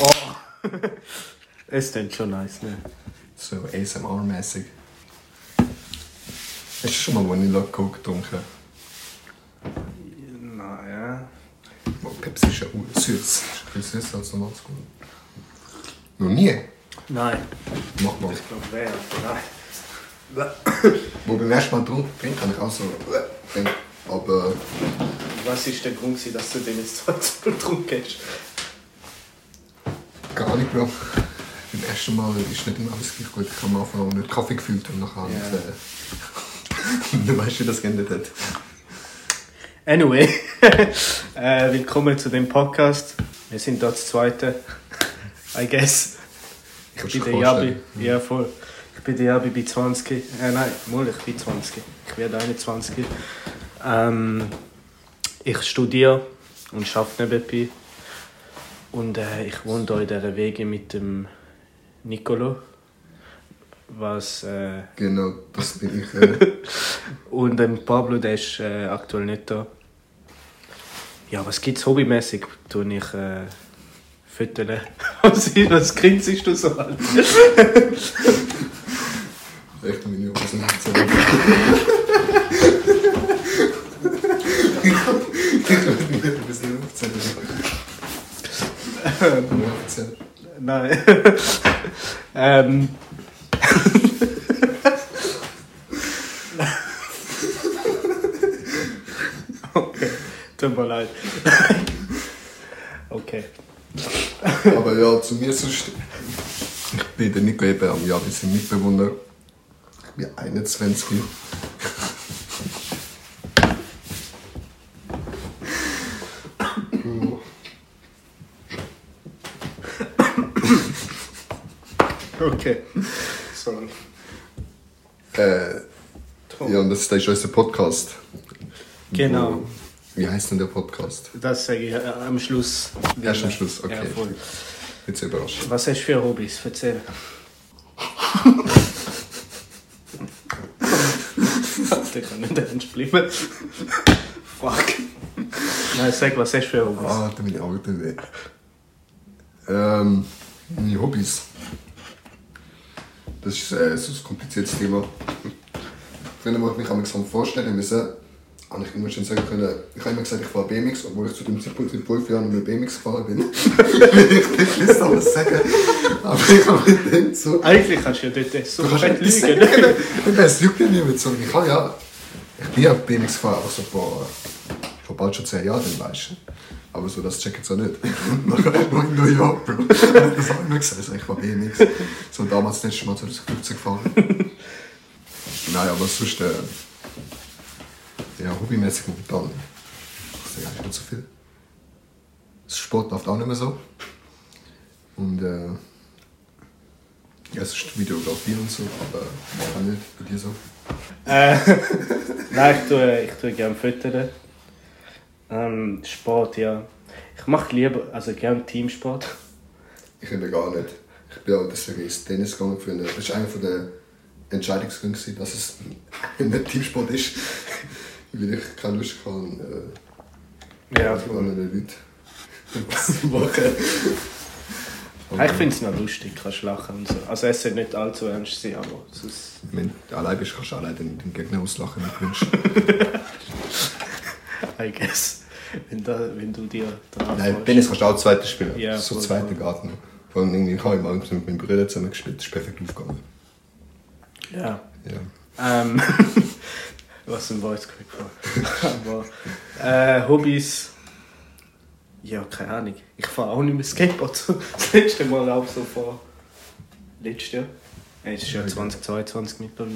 Oh. es klingt schon nice, ne? So ASMR-mäßig. Hast du schon mal Vanilla Coke getrunken? Naja. Oh, Pepsi ist ja süß. Ist bisschen süßer als normal zu Noch nie? Nein. Mach mal. Ich glaube, wer? Nein. Wo beim ersten Mal trinken, trinken habe ich auch so. äh, gedacht. Aber Was war der Grund, dass du den jetzt so getrunken hast? Nicht mehr. Beim ersten Mal ist nicht immer alles gleich gut. Ich habe am Anfang auch nicht Kaffee gefühlt und nachher Ja. nicht. Äh, du weißt, wie das geendet hat. Anyway, äh, willkommen zu dem Podcast. Wir sind dort das zweite, I guess. Ich Kannst bin der Jabi. Ja, voll. Ich bin der Jabi bei 20. Äh, nein, mal, ich bin 20. Ich werde 21. Ähm, ich studiere und arbeite nebenbei. Und äh, ich wohne hier in dieser Wege mit dem Nicolo. Was, äh, Genau, das bin ich. Äh, und dem Pablo, der ist äh, aktuell nicht da. Ja, was gibt's hobbymäßig? Tue ich äh, Fütterle. Was, grinst du so halt? echt meine nicht so. Ich würde mir ein bisschen aufzählen. Aufzählen. Nein. ähm. okay, tut mir leid. okay. Aber ja, zu mir sonst. Ich bin der Nico eben am Jahr, wir sind Mitbewohner. Ich bin 21. Okay. Sorry. Äh, ja, und das ist unser Podcast. Genau. Wie heißt denn der Podcast? Das sage ich äh, am Schluss. Erst am Schluss, okay. Ja, voll. Jetzt überrascht. Was hast du für Hobbys? Erzähl. Der kann nicht ernst bleiben. Fuck. Nein, sag, was hast du für Hobbys? Ah, da bin ich auch weh. Ähm, meine Hobbys. Das ist äh, so ein kompliziertes Thema. Früher, wo ich mich so vorstellen müssen, habe ich immer schon sagen können, ich habe immer gesagt, ich fahre BMX, obwohl ich zu dem Zeitpunkt in zwölf Jahren mit BMX gefahren bin. ich will nicht alles sagen. Aber ich habe mir gedacht, so, Eigentlich kannst du ja dort so fett nicht lügen. Es juckt ja niemand so. Ich habe ja. Ich bin ja BMX gefahren, aber so vor, vor bald schon zehn Jahren, weißt du. Aber so, das checken sie auch nicht. Nachher noch in New York, Bro. Das habe ich immer gesagt, ich war BMX. So damals das letzte Mal 2015 gefahren. Nein, aber sonst, äh, ja, hobbymäßig momentan. Ich sehe eigentlich nicht so viel. Das Sport läuft auch nicht mehr so. Und, äh, ja, es ist Videografie und so, aber ich kann nicht bei dir so. Äh, nein, ich tue, ich tue gerne füttern. Ähm, Sport, ja. Ich mache lieber, also gerne Teamsport. Ich eben gar nicht. Ich bin auch deswegen ins Tennis gegangen. Für eine, das war einer der Entscheidungsgründe, dass es nicht Teamsport ist. Weil ich keine Lust hatte, äh, Ja, mit anderen Leuten was zu machen. Ja, Ich finde es noch lustig, kannst lachen und so. Also es soll nicht allzu ernst sein, aber sonst... Wenn du allein bist, kannst du allein den, den Gegner auslachen, wenn du wünschst. I guess. Wenn, da, wenn du dir dran Nein. Tennis kannst du auch zweite spielen. Ja, so voll, zweite voll. Garten. Vor allem irgendwie, ich habe mal mit meinem Bruder zusammen gespielt, das ist perfekt aufgegangen. Ja. Ja. Ähm, was ein Voice Quick war. Aber äh, Hobbys. Ja, keine Ahnung. Ich fahre auch nicht mehr Skateboard. Das letzte Mal auch so vor. Letztes Jahr. Ja, Es ist ja 2022 mittlerweile.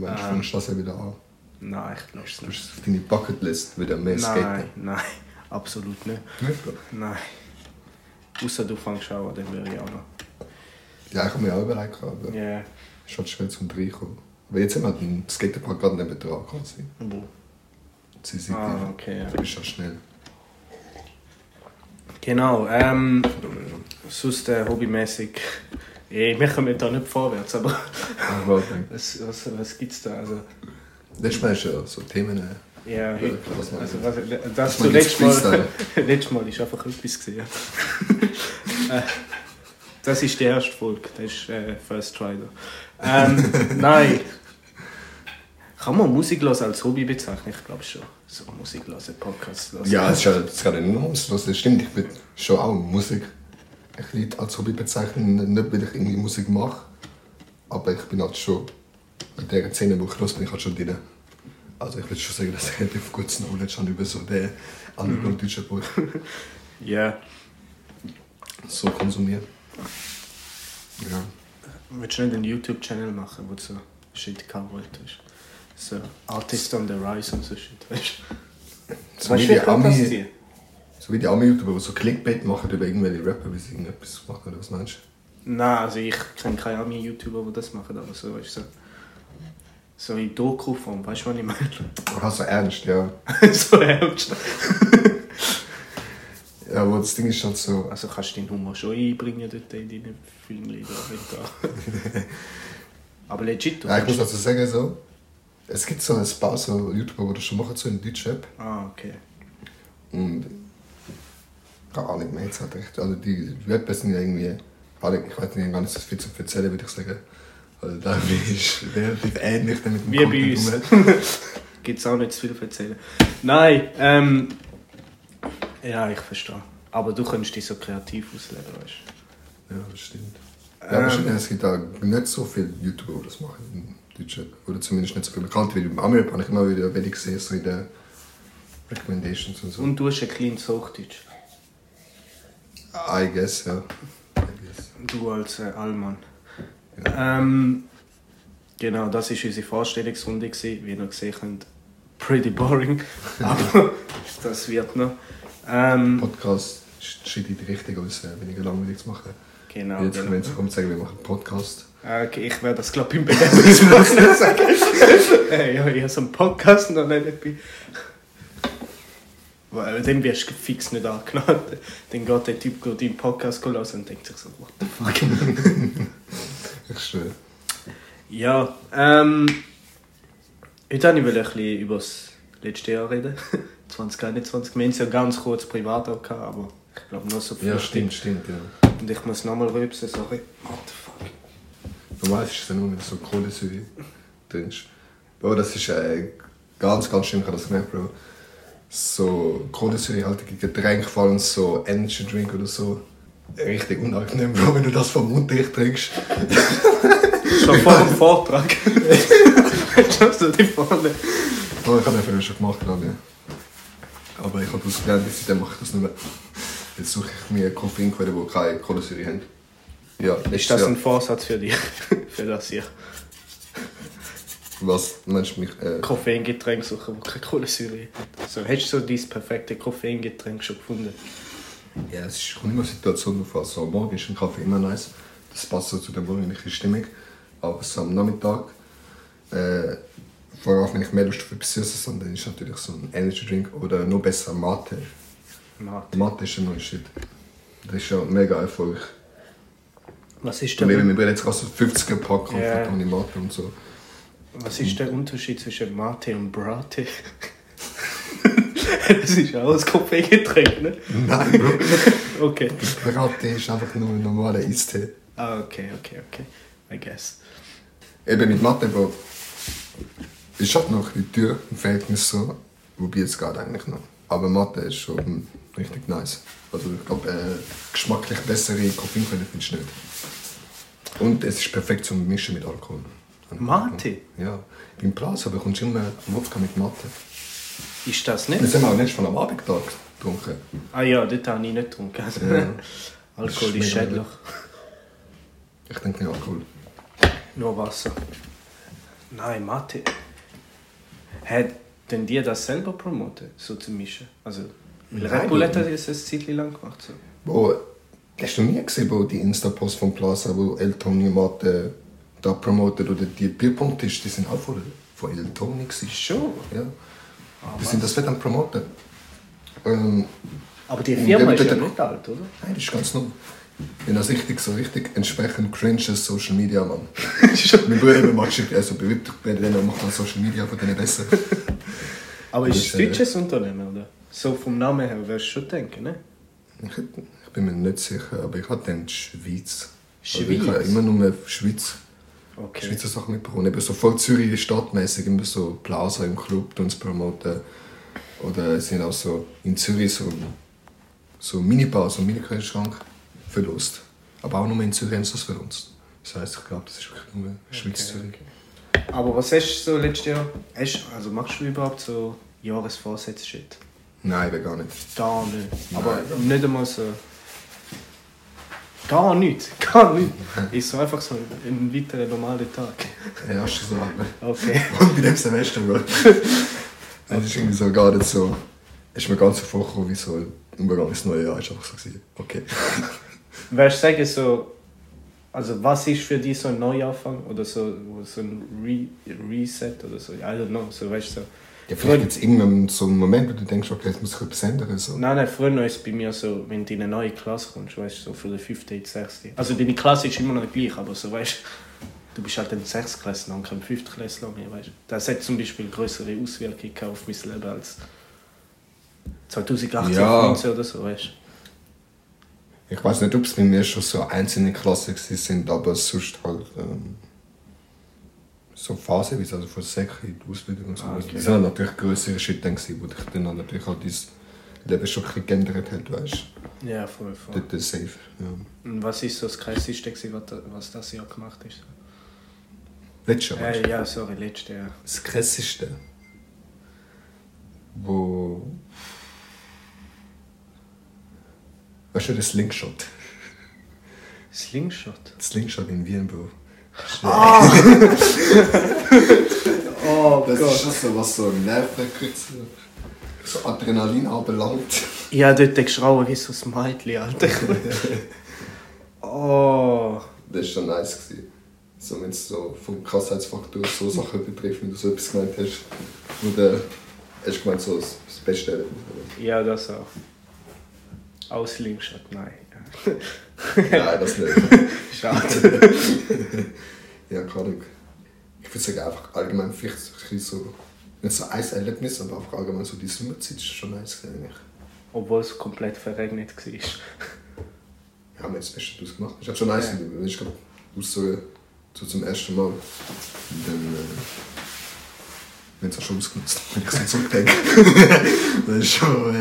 Ja, Ähm. fängst du das ja wieder an. Nein, ich glaube es nicht. auf deine Bucketlist wieder mehr Nein, Skaten. nein, absolut nicht. Nicht, Bro? Nein. Außer du fängst an, dann würde ich auch noch. Ja, ich habe mir auch überlegt, aber Ja. es ist halt schwer zum Reinkommen. Aber jetzt haben wir den Skaterpark gerade neben dran quasi. Wo? Sie sind Ah, okay. Ja. Du bist ja schnell. Genau, ähm, sonst äh, hobbymäßig. Eh, wir kommen da nicht vorwärts, aber Aber was, was, was gibt's da? Also, letztes so Themen äh, Ja, heute. Also, was, das jetzt letztes Mal, letztes Mal ist einfach etwas gesehen. Äh, das ist die erste Folge, das ist äh, First Try. da. Ähm, nein. Kann man Musik hören als Hobby bezeichnen? Ich glaube schon. So Musik hören, Podcast hören. Ja, es ist ja das gerade enorm. Das stimmt, ich bin schon auch Musik. Will als Hobby bezeichnen, nicht weil ich irgendwie Musik mache, aber ich bin halt schon in der Szene, wo ich los bin, ich halt schon drin. Also ich würde schon sagen, dass ich relativ gutes Knowledge habe über so den anderen deutschen Buch Ja. so konsumieren. Ja. Willst du nicht einen YouTube-Channel machen, wo du so Shit covert hast? So Artist on the Rise und so Shit, weißt du? So Weißt wie du, die Ami, so wie die Ami-YouTuber, die so Clickbait machen über irgendwelche Rapper, wie sie irgendetwas machen, oder was meinst Nein, also ich kenne keine Ami-YouTuber, die das machen, aber so, weißt du, so, so in Doku-Form, weißt du, was ich meine? du? Ach, so ernst, ja. so ernst. Ja, aber das Ding ist halt so, Also kannst du deinen Humor schon einbringen dort in deinen Filmlieder. nicht da. aber legit, ja, ich muss dazu sagen, so, es gibt so ein paar so YouTuber, die das schon machen, so in Deutschrap. Ah, okay. Und keine Ahnung mehr jetzt halt echt. Also die Rapper sind ja irgendwie, ich weiß nicht, gar nicht so viel zu erzählen, würde ich sagen. Also da ist relativ ähnlich damit Wie bei uns. Gibt es auch nicht zu viel zu erzählen. Nein, ähm. Ja, ich verstehe. Aber du kannst dich so kreativ ausleben, weißt Ja, das stimmt. Ja, aber Ähm. es gibt auch nicht so viele YouTuber, die das machen in Deutschrap. Oder zumindest nicht so viel bekannt. Wie im Amerika habe ich immer wieder welche gesehen, so in den Recommendations und du. so. Und du hast ein kleines Hochdeutsch. I guess, ja. I guess. Du als äh, Allmann. Ähm, genau, das war unsere Vorstellungsrunde, gewesen, wie ihr gesehen habt. Pretty boring. Aber das wird noch. Ähm, Podcast sieht in die Richtung äh, weniger langweilig zu machen. genau. Jetzt genau. wir jetzt kommen sagen, wir machen einen Podcast. Okay, ich werde das glaube ich im Bewerbungsmachen sagen. Äh, ja, ich habe so einen Podcast noch nicht dabei. Weil dann wirst du fix nicht angenommen. Dann geht der Typ deinen Podcast hören und denkt sich so, what the fuck. Ich schwöre. Ja, ähm. Heute wollte ich ein bisschen über das letzte Jahr reden. 2021. Wir haben es ja ganz kurz privat auch gehabt, aber ich glaube nur so Ja, viel. stimmt, stimmt, ja. Und ich muss nochmal rülpsen, sorry. What the fuck. Normal ist es ja nur, wenn du so Kohlensäure trinkst. Bro, das ist äh, ganz, ganz schlimm, ich habe das gemerkt, Bro. So kohlensäurehaltige Getränke, vor allem so Energy Drink oder so. Richtig unangenehm, Bro, wenn du das vom Mund dicht trinkst. Schon vor dem Vortrag. Schaust du die vorne? Oh, ich habe den früher schon gemacht, glaube ich. Aber ich habe das gelernt, seitdem mache ich das nicht mehr. Jetzt suche ich mir Koffeinquellen, die keine Kohlensäure haben. Ja, Ist das ein Vorsatz für dich? für das hier? Was meinst du mich? Äh, Koffeingetränk suchen, wo keine Kohlensäure hat. So, hast du so dein perfekte Koffeingetränk schon gefunden? Ja, es ist- kommt immer Situation drauf an. So, am Morgen ist ein Kaffee immer nice. Das passt so zu der morgendlichen Stimmung. Aber so am Nachmittag, äh, vor allem wenn ich mehr Lust auf etwas Süßes habe, dann ist natürlich so ein Energy Drink oder noch besser Mate. Mate. Mate ist ein neues Shit. Das ist ja mega erfolgreich. Was ist eben, wir bringen jetzt gerade so 50er Pack Ja. ohne Mate und so. was ist der Unterschied zwischen Mate und Brate? Das ist auch ein Koffeingetränk, ne? Nein, Bro. Okay. Mate ist einfach nur ein normaler Eistee. Ah, okay, okay, okay. I guess. Eben mit Mathe, Bro. Ist halt noch die Tür im Verhältnis so. Wobei es geht eigentlich noch. Aber Mathe ist schon richtig nice. Also ich glaube, äh, geschmacklich bessere Koffeinquellen findest du nicht. Und es ist perfekt zum Mischen mit Alkohol. Mate? Ja. Beim Plaza bekommst du immer Wodka mit Mathe. Ist das nicht? haben wir auch letztes Mal am Abendtag getrunken. Ah ja, dort habe ich nicht getrunken. Ja. Alkohol ist schädlich. Ich denke nicht Alkohol. Nur Wasser. Nein, Mate. Hat denn die das selber promotet, so zu mischen? Also, weil Red Bull hat das eine Zeit lang gemacht. So. Bro, hast du nie gesehen, Bro, die Insta-Post von Plaza, wo El Toni Mathe da promotet oder die Bierpunkttisch, die sind auch von, von El Toni. Schon? Ja. Die sind das wird dann promotet. Ähm, Aber die Firma ist ja nicht alt, oder? nein, das ist ganz neu. Ich bin das richtig, so richtig entsprechend cringes Social Media, Mann. mein Bruder macht Shit, also bewirbt bei denen macht dann Social Media von denen besser. Aber Das ist es ist, ein äh, deutsches Unternehmen, oder? So vom Namen her würdest du schon denken, ne? Ich, ich bin mir nicht sicher, aber ich hatte dann die Schweiz. Also Schweiz? ich habe immer nur Schweiz, Okay. Schweizer Sachen mitbekommen. Eben so voll Zürich stadtmäßig, immer so Plaza im Club tun sie promoten. Oder es sind auch so in Zürich so, so Minibar, so Mini-Kühlschrank verlost. Aber auch nur in Zürich haben sie das verlost. Das heisst, ich glaube, das ist wirklich nur Schweiz-Zürich. Aber was hast du so letztes Jahr? Hast, also machst du überhaupt so Jahresvorsätze-Shit? Nein, eben gar nicht. Gar nicht. Aber Nein. nicht einmal so. Gar nicht. Gar nicht. Ist so einfach so ein weiterer normaler Tag. Ja, du so. Okay. Und bei dem Semester, Bro. Es ist irgendwie so gar nicht so. Es ist mir ganz so vorgekommen, wie so ein Übergang ins neue Jahr. War einfach so, gewesen, okay. Würdest du sagen, so. Also, was ist für dich so ein Neuanfang? Oder so, so ein Re Reset? Oder so? I don't know. So, weißt du, so. Ja, vielleicht gibt es irgendwann so einen Moment, wo du denkst, okay, jetzt muss ich etwas ändern. So. Nein, nein, früher war es bei mir so, wenn du in eine neue Klasse kommst, weißt du, so für die fünfte, die sechste. Also deine Klasse ist immer noch gleich, aber so, weißt du, bist halt ein Sechstklässler und kein Fünftklässler mehr, weißt du. Das hat zum Beispiel größere Auswirkungen auf mein Leben als 2018, Ja. 2019 oder so, weißt Ich weiß nicht, ob es bei mir schon so einzelne Klassen sind, aber sonst halt ähm, so phasenweise, also von Säcke in die Ausbildung und so. Ah, okay. Das halt natürlich größere Schritte, dann wo dich dann natürlich halt dein Leben schon ein bisschen geändert hat, weißt du. Ja, voll, voll. Dort ist safe. Ja. Und was ist so das Krasseste, gewesen, was, da- was das Jahr gemacht ist? Letztes Jahr, Äh, ja, sorry, letztes Jahr. Das krasseste, wo. Weißt du, das Slingshot? Slingshot? Slingshot in Wien, Bro. Oh Das ist schon so, was so Nervenkürzel, so Adrenalin anbelangt. Habe dort geschrauen wie so ein Mädchen, Alter. oh. Das war schon nice. Gewesen. So, wenn es so vom Krassheitsfaktor so Sachen betrifft, wenn du so etwas gemeint hast. Und äh, hast du gemeint, so das das Beste. Ja, das auch. Aus Slingshot, nein. Nein, das nicht. Schade. Ja, keine Ahnung. Ich würde sagen, einfach allgemein vielleicht so, ein bisschen so nicht so ein Erlebnis, aber einfach allgemein so die Sommerzeit ist schon nice eigentlich. Obwohl es komplett verregnet war. Ja, haben wir jetzt das Beste daraus gemacht. Ist halt schon nice, Ja. wenn ich glaube, ausgezogen so zum ersten Mal. Und dann, äh, wenn es auch schon ausgenutzt, wenn ich so zurückdenke. das war schon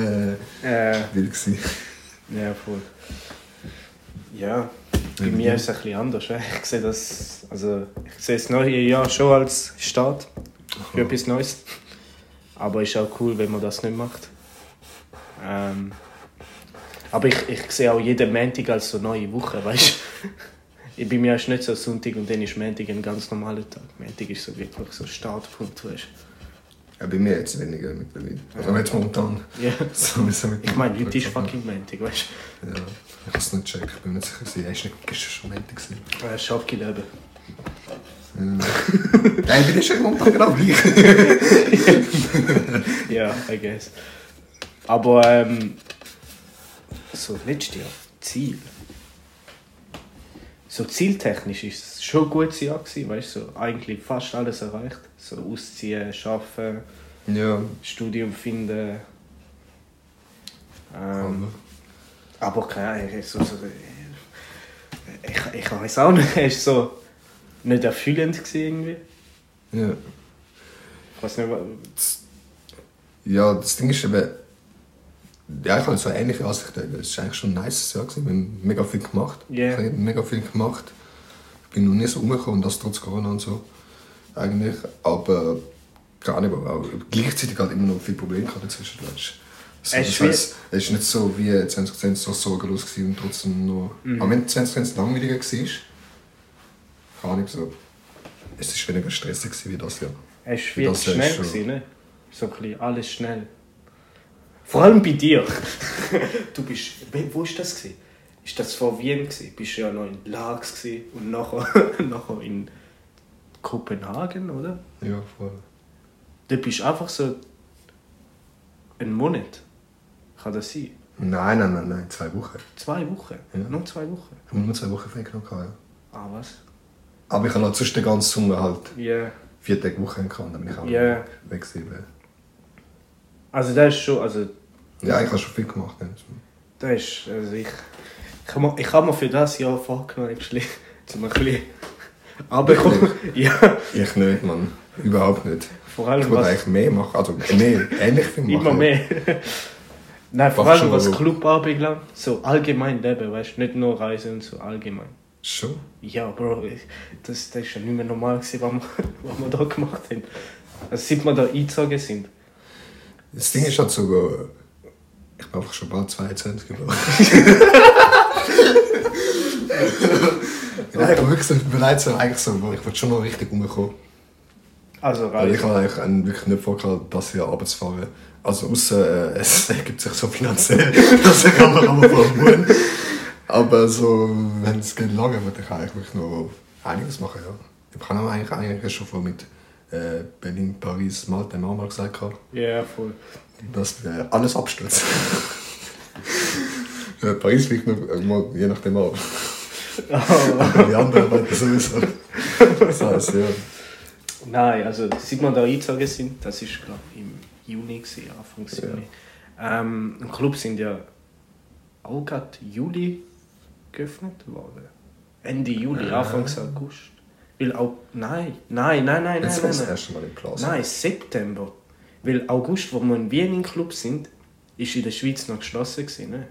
äh, Äh, wild. Gewesen. Ja, voll. Ja, bei Ja, mir ist es ein bisschen anders. Ich sehe das, also ich sehe das neue Jahr schon als Start für etwas Neues. Aber ist auch cool, wenn man das nicht macht. Ähm, aber ich, ich sehe auch jeden Montag als so neue Woche, weißt du? Bei mir ist nicht so Sonntag und dann ist Montag ein ganz normaler Tag. Montag ist so wirklich so Startpunkt, weißt Ja, bei mir jetzt weniger mittlerweile. Also jetzt momentan. du? Ja. So, wir sind mit Ich meine, heute ist fucking Montag, weißt Ja, ich habe es nicht gecheckt, ich bin mir nicht sicher. Er ist nicht gestern schon Montag. gewesen. du? Äh, Schafgeleben. Nein, ich bin schon momentan genau gleich. Ja, I guess. Aber ähm, so letztes Jahr, Ziel. So zieltechnisch ist es schon ein gutes Jahr gewesen, weißt du, so eigentlich fast alles erreicht. So ausziehen, arbeiten, Ja, Studium finden. Ähm, aber keine Ahnung, so, so, ich, ich weiß auch nicht, es ist so nicht erfüllend irgendwie. ja. Ich weiß nicht, wa- Ja, das Ding ist eben. Ja, ich habe so ähnliche Ansicht. Es war eigentlich schon ein nice Jahr. gewesen. Wir haben mega viel gemacht. Ja. Ich habe mega viel gemacht. Ich bin noch nie so umgekommen, das trotz Corona und so. Eigentlich. Aber gar nicht, aber auch gleichzeitig halt immer noch viele Probleme gehabt dazwischen. So, Es ist heisst, es ist nicht so wie 2020 so sorgenlos gewesen und trotzdem noch. Mhm. Auch wenn 2020 langweiliger war, keine Ahnung, so. Es war weniger stressig gewesen wie das Jahr. Es war viel schnell, gewesen, ne? So ein bisschen alles schnell. Vor allem bei dir. du bist. Wo ist das? Gewesen? Ist das vor Wien? Gewesen? Bist du ja noch in Lags gewesen und nachher, nachher in Kopenhagen, oder? Ja, voll. Da bist du einfach so. einen Monat. Kann das sein? Nein, nein, nein, nein, zwei Wochen. Zwei Wochen? Ja. Nur zwei Wochen? Ich habe nur zwei Wochen frei genommen. Ja. Ah, was? Aber ich habe halt sonst den ganzen Sommer halt Ja. vier Tage Woche gehabt. Dann bin ich auch Ja. weg gewesen. Also das ist schon, also Ja, ich habe schon viel gemacht. ja. das ist, also ich, ich habe mir, für das Jahr vorgenommen, actually, zum ein bisschen runterkommen. Ja, Ich nicht, Mann. Überhaupt nicht. vor Ich allem würde was, eigentlich mehr machen. Also mehr, ähnlich viel machen. immer mehr. Nein, vor allem was so- Club anbelangt, so allgemein leben, weißt du, nicht nur Reisen und so, allgemein. Schon? Ja, Bro, ich- das, das ist ja nicht mehr normal gewesen, was wir, was wir da gemacht haben. Also seit wir da eingezogen sind. Das Ding ist halt so, äh, ich bin einfach schon bald 22 geworden. Nein, ich bin wirklich so bereit, so, eigentlich so, ich will schon noch richtig rumkommen. Also Aber ich habe eigentlich einen wirklich nicht vorgehabt, das Jahr runterzufahren. Also außer äh, es ergibt sich so finanziell, dass ich auch noch einmal wohnen. Aber so, wenn es geht lange, würde ich eigentlich wirklich noch einiges machen, ja. Ich kann auch eigentlich, eigentlich schon vor mit äh, Berlin, Paris, Malta, haben mal gesagt, gehabt. Ja, voll. dass wir alles abstürzen. ja, Paris fliegt noch, je nachdem ab. Aber die anderen weiter sowieso. Das heißt, ja. Nein, also seit wir da eingezogen sind, das ist glaube ich im Juni, gewesen, Anfang Ja. Juni. Ähm, Im Club sind ja auch gerade Juli geöffnet worden. Ende Juli, Anfang August. Weil auch, nein, nein, nein, nein, Jetzt nein, war nein, das nein. erste Mal im Plaza. Nein, September. Weil August, wo wir in Wien im Club sind, ist in der Schweiz noch geschlossen gewesen, ne?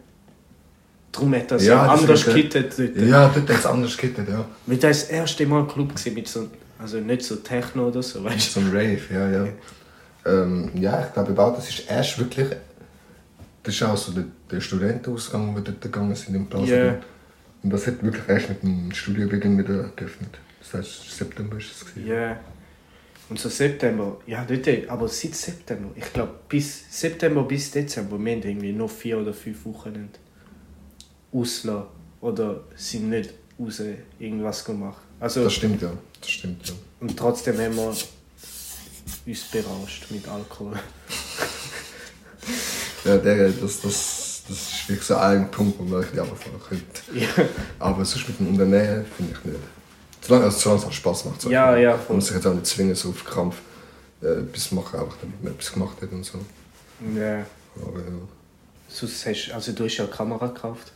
Darum hat das ja, anders stimmt, gekittet. Ja, dort hat es anders gekittet, ja. Weil das war das erste Mal ein Club mit so, also nicht so Techno oder so, weißt So ein Rave, ja, ja. Ähm, ja, ich glaube das ist erst wirklich. Das ist auch so der, der Studentenausgang, wo wir dort gegangen sind im Plaza. Ja. Und das hat wirklich erst mit dem Studiobeginn wieder geöffnet. Das heißt, September ist es. du? gewesen. Ja. Und so September, ja, dort, aber seit September, ich glaube bis September bis Dezember, wir haben irgendwie noch vier oder fünf Wochen auslassen oder sind nicht raus irgendwas gemacht. Also, Das stimmt, ja. Das stimmt, ja. und trotzdem haben wir uns berauscht mit Alkohol. Ja, der, das, das, das ist wirklich so ein Punkt, wo man richtig runterfahren könnte. ja. Aber sonst mit dem Unternehmen finde ich nicht. Solange, also, solange es auch Spaß macht. ich Ja, ja, Man muss sich jetzt auch nicht zwingen, so auf Krampf äh, etwas machen, einfach damit man etwas gemacht hat und so. ja. Aber ja. Sonst hast, also du hast ja eine Kamera gekauft.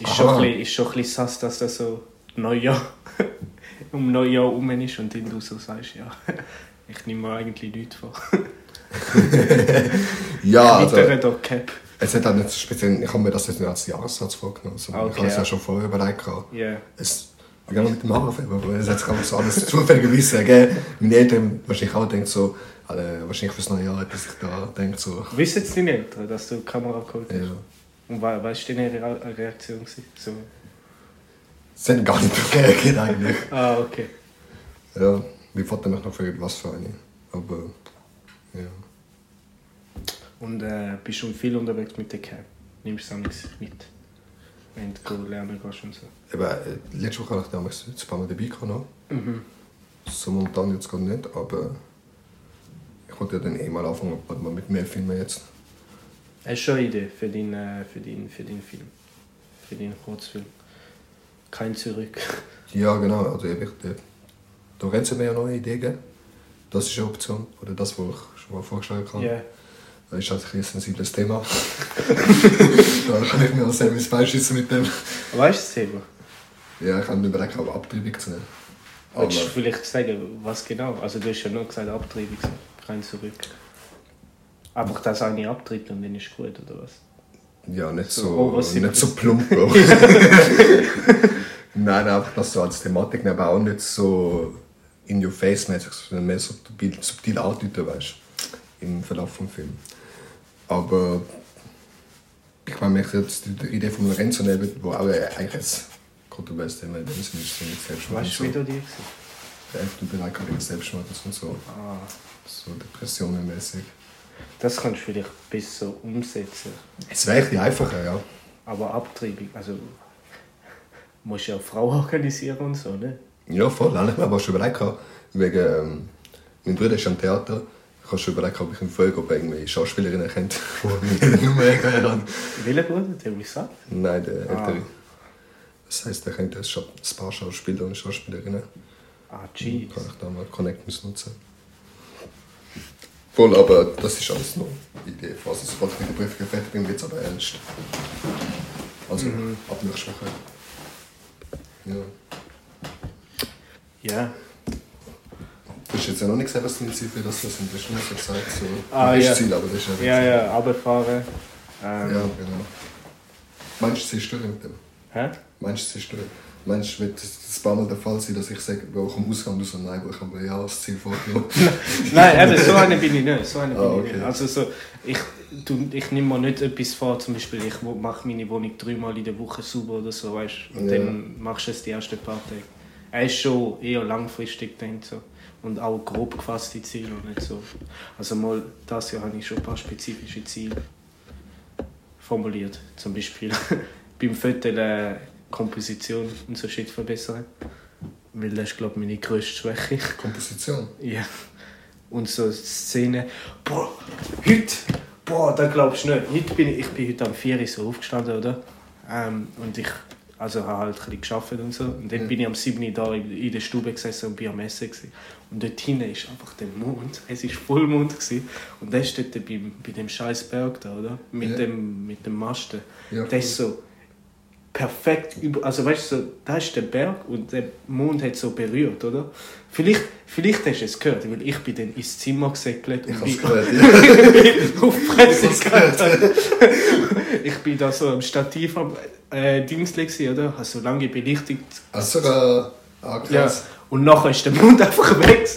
Ist Aha. schon, ein bisschen, ist schon ein bisschen sass, dass das so Neujahr, um Neujahr rum ist und dann du so sagst, ja, ich nehme mir eigentlich nichts vor. Ja, also, Cap. es hat auch nicht so speziell, ich habe mir das jetzt nicht als Jahressatz vorgenommen. So. Okay, ich habe es ja ja. schon vorher überlegt. gehabt. Ja. Es, gehe mit dem Haarfärber, aber es hat sich einfach so alles zufälligerweise ergeben. Meine Eltern wahrscheinlich auch denken so, alle, wahrscheinlich fürs neue Jahr, dass ich da denke so, Wissen jetzt deine Eltern, dass du die Kamera geholt hast? ja. Und wa- was war deine Re Reaktion? So. Es hat gar nicht reagiert eigentlich. Ah, okay. Ja, mein Vater mich noch gefragt, was für eine. Aber, ja. Und äh, bist schon viel unterwegs mit der Cap? Nimmst du nichts mit? Wenn du lernen gehst und so. Eben, äh, letzte Woche habe ich damals ein paar Mal dabei gehabt. Mhm. So momentan jetzt gerade nicht, aber ich wollte ja dann eh mal anfangen, mal mit mehr Filmen jetzt. Eine Idee für deinen, äh, für deinen, für deinen Film? Für deinen Kurzfilm? Kein Zurück. Ja, genau, also eben, der, da rennt mir ja noch eine Idee geben. Das ist eine Option, oder das, was ich schon mal vorgeschlagen habe. Ja. Das ist halt ein, sensibles Thema. da kann ich mir auch selber ins Bein schiessen mit dem. Weißt du das Thema? Ja, ich habe mir überlegt, aber Abtreibung zu nehmen. Willst du vielleicht sagen, was genau? Also du hast ja nur gesagt Abtreibung, kein Zurück. Einfach, dass eine abtreibt und dann ist gut, oder was? ja, nicht So so, oversimpel. nicht so plump. Bro. Nein, einfach das so als Thematik, aber auch nicht so in your face mäßig, sondern mehr subtil, subtil andeuten, weißt du, im Verlauf des Films. Aber ich meine, mich jetzt die Idee von Lorenzo nehmen, wo auch eigentlich jetzt kontrovers Thema in dem Sinne ist, mit Selbstmord Weißt du, wie du die gewesen? Der FDP wegen Selbstmord und so, Ah, so Depressionen mäßig. Das kannst du vielleicht besser umsetzen. Es wäre echt einfacher, ja. Aber Abtreibung, also musst ja eine Frau organisieren und so, ne? Ja, voll. Habe ich mir aber schon überlegt, wegen, ähm, mein Bruder ist am Theater. Ich habe schon überlegt, ob ich ihm frage, ob er irgendwie Schauspielerinnen kennt. Welcher Bruder? Der mich sagt? Nein, der Ah. ältere. Das heisst, er kennt ein ein paar Schauspieler und Schauspielerinnen. Ah, jeez. Kann ich da mal Connections nutzen. Voll, aber das ist alles noch Idee. Also, sobald ich mit der Prüfung fertig bin, wird es aber ernst. Also, ab nächster Woche. Ja. Ja. Du hast jetzt ja noch nicht gesehen, was deine Ziel für das sind. Du hast nur so gesagt, so. Ah, ja. Ziel, aber das ist ja. Ja, ja, runterfahren. Ähm, Ja, genau. Meinst du, ziehst du durch mit dem? Hä? Meinst du, ziehst du du, wird das ein paar Mal der Fall sein, dass ich sage, wo ich am Ausgang du so, nein, wo ich habe ja das Ziel vorgenommen. Nein, eben, so eine bin ich nicht. So eine bin Ah, ich okay. nicht. Also so, ich, tu- ich nehme mir nicht etwas vor, zum Beispiel ich mache meine Wohnung dreimal in der Woche sauber oder so, weißt Und Ja. dann machst du es die ersten paar Tage. Er ist schon eher langfristig gedacht so. Und auch grob gefasste Ziele und nicht so. Also mal, das Jahr habe ich schon ein paar spezifische Ziele formuliert. Zum Beispiel beim Foteln äh, Komposition und so Shit verbessern. Weil das ist, glaube ich, meine grösste Schwäche. Komposition. Ja. Und so Szenen. Boah, heute, boah, da glaubst du nicht. Heute bin ich, ich bin heute am 4 Uhr so aufgestanden, oder? Ähm, und ich also, habe halt ein bisschen und so. Und dann Ja. bin ich am 7 Uhr da in, der Stube gesessen und bin am Essen. Gewesen. Und dort hinten ist einfach der Mond. Es war Vollmond. Gewesen. Und der ist dort beim, bei dem scheiß Berg da, oder? Mit, Ja. dem, mit dem Masten. Ja, der ist so perfekt über, also weißt du, so, da ist der Berg und der Mond hat so berührt, oder? Vielleicht, vielleicht hast du es gehört, weil ich bin dann ins Zimmer Ich und habe es bin gehört, ja. auf die Fresse Ich. Ich bin da so am Stativ am äh, gewesen, oder? Habe so lange belichtigt. Also sogar... Ah, Ja. Und nachher ist der Mond einfach weg.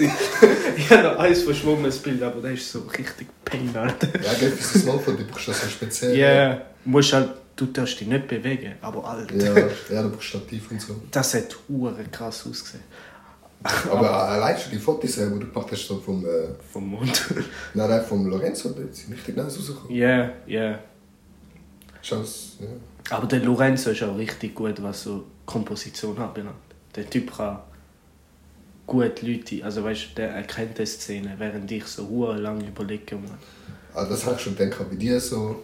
ich habe noch alles verschwommenes Bild, aber das ist so richtig pain, Alter. Ja, gell, für das Smartphone, du brauchst das so speziell. Ja, yeah. musst halt, du darfst dich nicht bewegen, aber Alter. Ja, ja, du brauchst Stativ und so. Das hat hure krass ausgesehen. Aber allein schon die Fotos, äh, die du gemacht hast, so vom, äh, Vom Mond. nein, nein, vom Lorenzo, die sind richtig nice rausgekommen. Ja, ja. Schau's, ja. Aber der Lorenzo ist auch richtig gut, was so Komposition anbelangt. Der Typ kann gut Leute, also weißt du, der erkennt die Szene, während ich so lange überlege. Also das habe ich schon gedacht, bei dir so,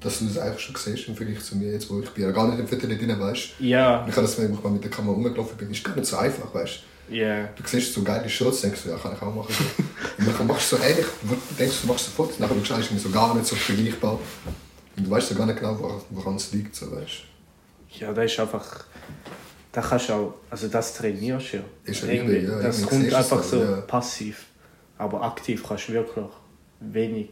dass du das eigentlich schon siehst im Vergleich zu mir jetzt, wo ich bin ja gar nicht im Viertel drin, weißt Ja, Und ich habe das, wenn ich mal mit der Kamera rumgelaufen bin, ist gar nicht so einfach, weißt ja. du. siehst so geile Shots, denkst du, ja, kann ich auch machen. Und dann machst du so ähnlich, du denkst, du machst so Fotos, nachher schaust du eigentlich so gar nicht so vergleichbar. Und du weißt so gar nicht genau, woran- es liegt, so, weißt Ja, das ist einfach. Da kannst du auch, also das trainierst du ja. Ist ja Irgendwie, ja, das kommt du einfach so so, ja. passiv. Aber aktiv kannst du wirklich wenig.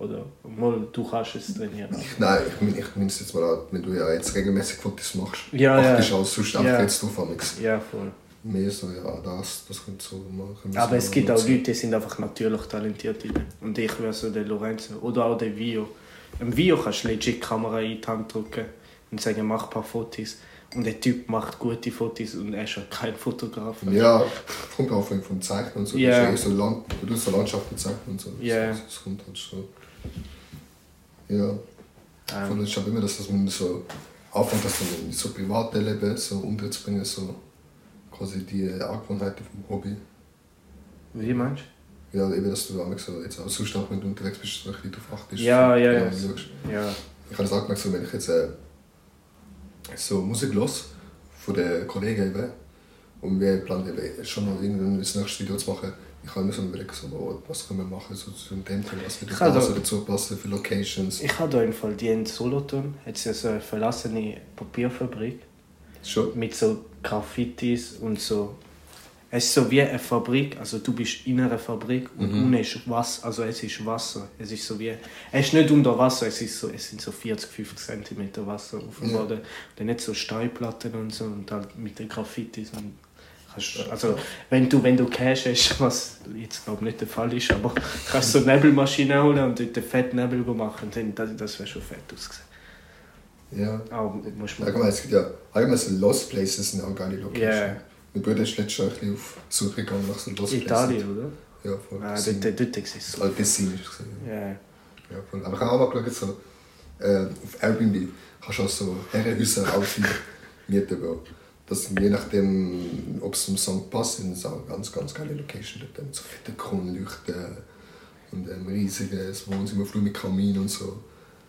Oder mal, du kannst es trainieren. Nein, ich meine ich mein es jetzt mal an, wenn du ja jetzt regelmäßig Fotos machst. Ja, ja. achtest du als sonst Ja. einfach jetzt drauf nichts. Ja, voll. Mehr so, ja, das, das könnte so machen. Aber es gibt auch. Leute, die sind einfach natürlich talentiert. Und ich wäre so der Lorenzo. Oder auch der Vio. Im Vio kannst du legit die Kamera in die Hand drücken und sagen, mach ein paar Fotos. Und der Typ macht gute Fotos und er ist ja kein Fotograf. Ja, kommt auch vom, Zeichnen und so. Ja. Du, hast ja eh so Land, du so Landschaften zeichnen und so. Ja. Das, das kommt halt schon. Ja. Ähm, ich habe immer, dass man so anfängt, das dann in so private Leben so unterzubringen, so quasi die Angewohnheiten vom Hobby. wie meinst Ja, eben, dass du auch so, jetzt auch sonst auch, wenn du unterwegs bist, so ein bisschen darauf achtest. Ja, ja, ja. du? Ja. Ich habe das auch gemerkt, so, wenn ich jetzt äh, so Musik los von den Kollegen eben, und wir planen eben schon mal irgendwann das nächste Video zu machen, ich habe immer so überlegt, so, oh, was können wir machen, so zu dem Thema, was würde Ich habe da so da- dazu passen für Locations. Ich habe da im Fall die in Solothurn, hat ja so eine verlassene Papierfabrik Schon? mit so Graffitis und so. Es ist so wie eine Fabrik, also du bist in einer Fabrik und unten ist Wasser, also es ist Wasser. Es ist so wie, es ist nicht unter Wasser, es, ist so, es sind so 40, 50 cm Wasser auf dem Ja. Boden. Dann nicht so Steinplatten und so und halt mit den Graffitis. Und also wenn du, wenn du Cash hast, was jetzt glaube nicht der Fall ist, aber kannst du so eine Nebelmaschine holen und dort den fetten Nebel machen, dann das, das wäre schon fett ausgesehen. Ja. Aber musst du Allgemein, es gibt ja, allgemein so Lost Places sind auch geile Locations. Ja. Mein Bruder ist letztes Jahr ein bisschen auf Suche gegangen nach so Lost Italien, Places. oder? Ja, voll. Ah, Tessin. dort, dort ist es so. Tessin ist es gesehen. Ja. Ja, voll. Aber ich habe auch mal geschaut, so, äh, auf Airbnb kannst du auch so Herrenhäuser aussehen, mieten. Bro. Das je nachdem, ob es zum Song passt, sind es auch ganz, ganz geile Locations. Dort mit so fetten Kronleuchten und einem riesiges Wohnzimmer, mit Kamin und so.